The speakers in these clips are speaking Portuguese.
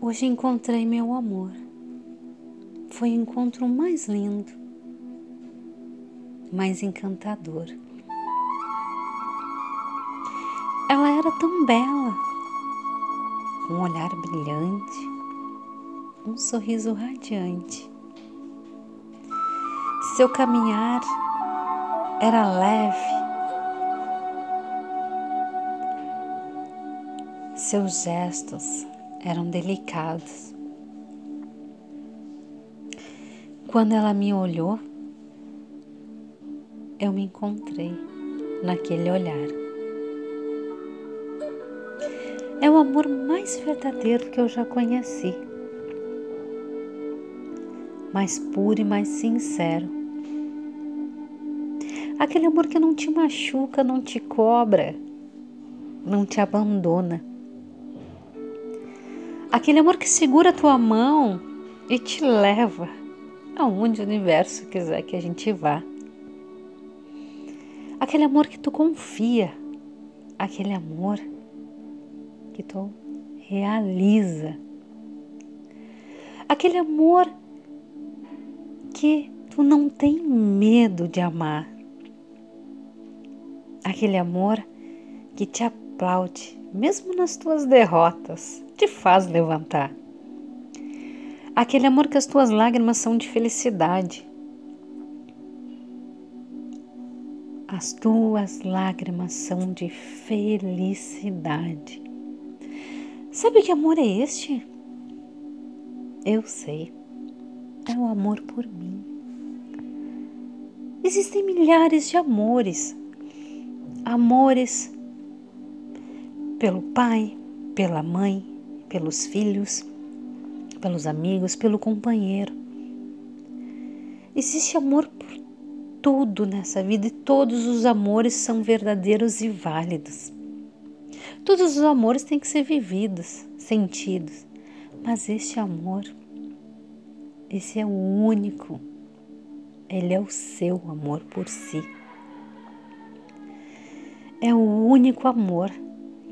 Hoje encontrei meu amor. Foi o encontro mais lindo, mais encantador. Ela era tão bela, um olhar brilhante, um sorriso radiante. Seu caminhar era leve, seus gestos eram delicados. Quando ela me olhou, eu me encontrei naquele olhar. É o amor mais verdadeiro que eu já conheci, mais puro e mais sincero. Aquele amor que não te machuca, não te cobra, não te abandona Aquele amor que segura a tua mão e te leva aonde o universo quiser que a gente vá. Aquele amor que tu confia, aquele amor que tu realiza. Aquele amor que tu não tem medo de amar. Aquele amor que te aplaude, mesmo nas tuas derrotas te faz levantar. Aquele amor que as tuas lágrimas são de felicidade. As tuas lágrimas são de felicidade. Sabe que amor é este? Eu sei. É o amor por mim. Existem milhares de amores. Amores pelo pai, pela mãe, pelos filhos, pelos amigos, pelo companheiro. Existe amor por tudo nessa vida e todos os amores são verdadeiros e válidos. Todos os amores têm que ser vividos, sentidos, mas este amor, esse é o único, ele é o seu amor por si. É o único amor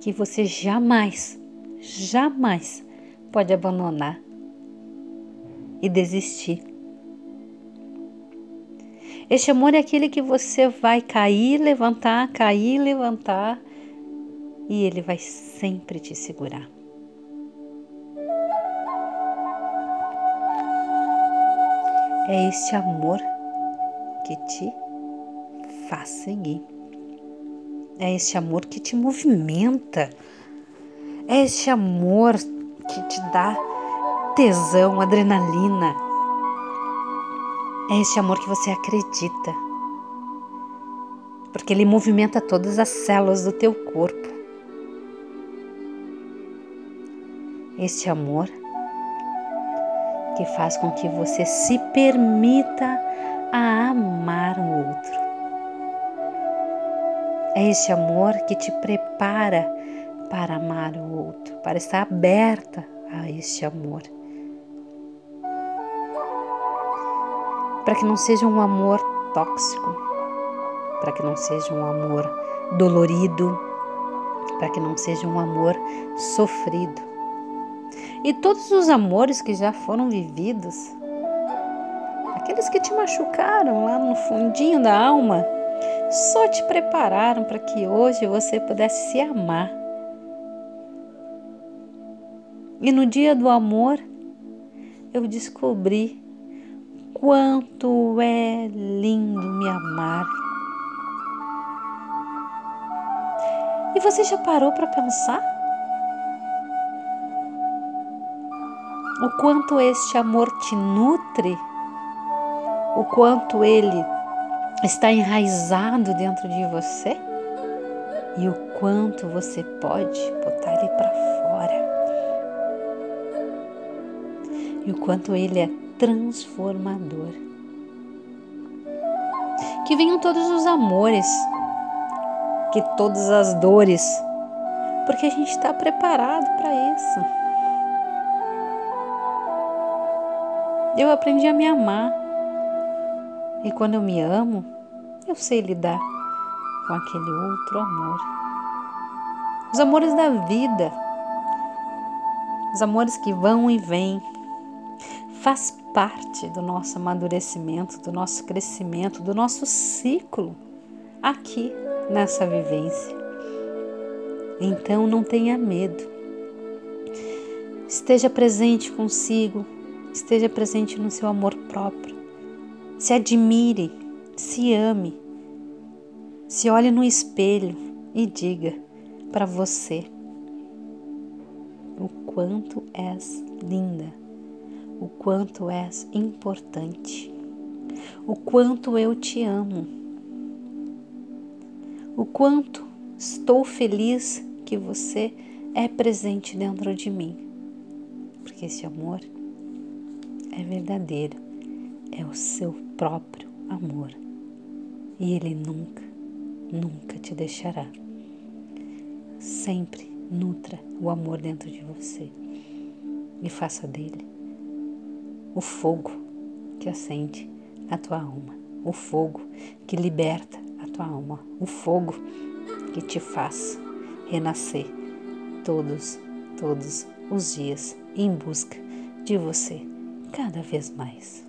que você jamais jamais pode abandonar e desistir. Este amor é aquele que você vai cair, levantar, cair, levantar e ele vai sempre te segurar. É este amor que te faz seguir. É este amor que te movimenta é este amor que te dá tesão, adrenalina. É este amor que você acredita. Porque ele movimenta todas as células do teu corpo. Este amor que faz com que você se permita a amar o outro. É este amor que te prepara para amar o outro, para estar aberta a este amor. Para que não seja um amor tóxico, para que não seja um amor dolorido, para que não seja um amor sofrido. E todos os amores que já foram vividos, aqueles que te machucaram lá no fundinho da alma, só te prepararam para que hoje você pudesse se amar e no dia do amor, eu descobri quanto é lindo me amar. E você já parou para pensar? O quanto este amor te nutre? O quanto ele está enraizado dentro de você? E o quanto você pode botar ele para fora? E o quanto ele é transformador. Que venham todos os amores, que todas as dores, porque a gente está preparado para isso. Eu aprendi a me amar e quando eu me amo, eu sei lidar com aquele outro amor. Os amores da vida os amores que vão e vêm, faz parte do nosso amadurecimento, do nosso crescimento, do nosso ciclo aqui nessa vivência. Então não tenha medo. Esteja presente consigo, esteja presente no seu amor próprio. Se admire, se ame, se olhe no espelho e diga para você o quanto és linda o quanto és importante, o quanto eu te amo, o quanto estou feliz que você é presente dentro de mim, porque esse amor é verdadeiro, é o seu próprio amor e ele nunca, nunca te deixará. Sempre nutra o amor dentro de você e faça dele o fogo que acende a tua alma, o fogo que liberta a tua alma, o fogo que te faz renascer todos, todos os dias em busca de você cada vez mais.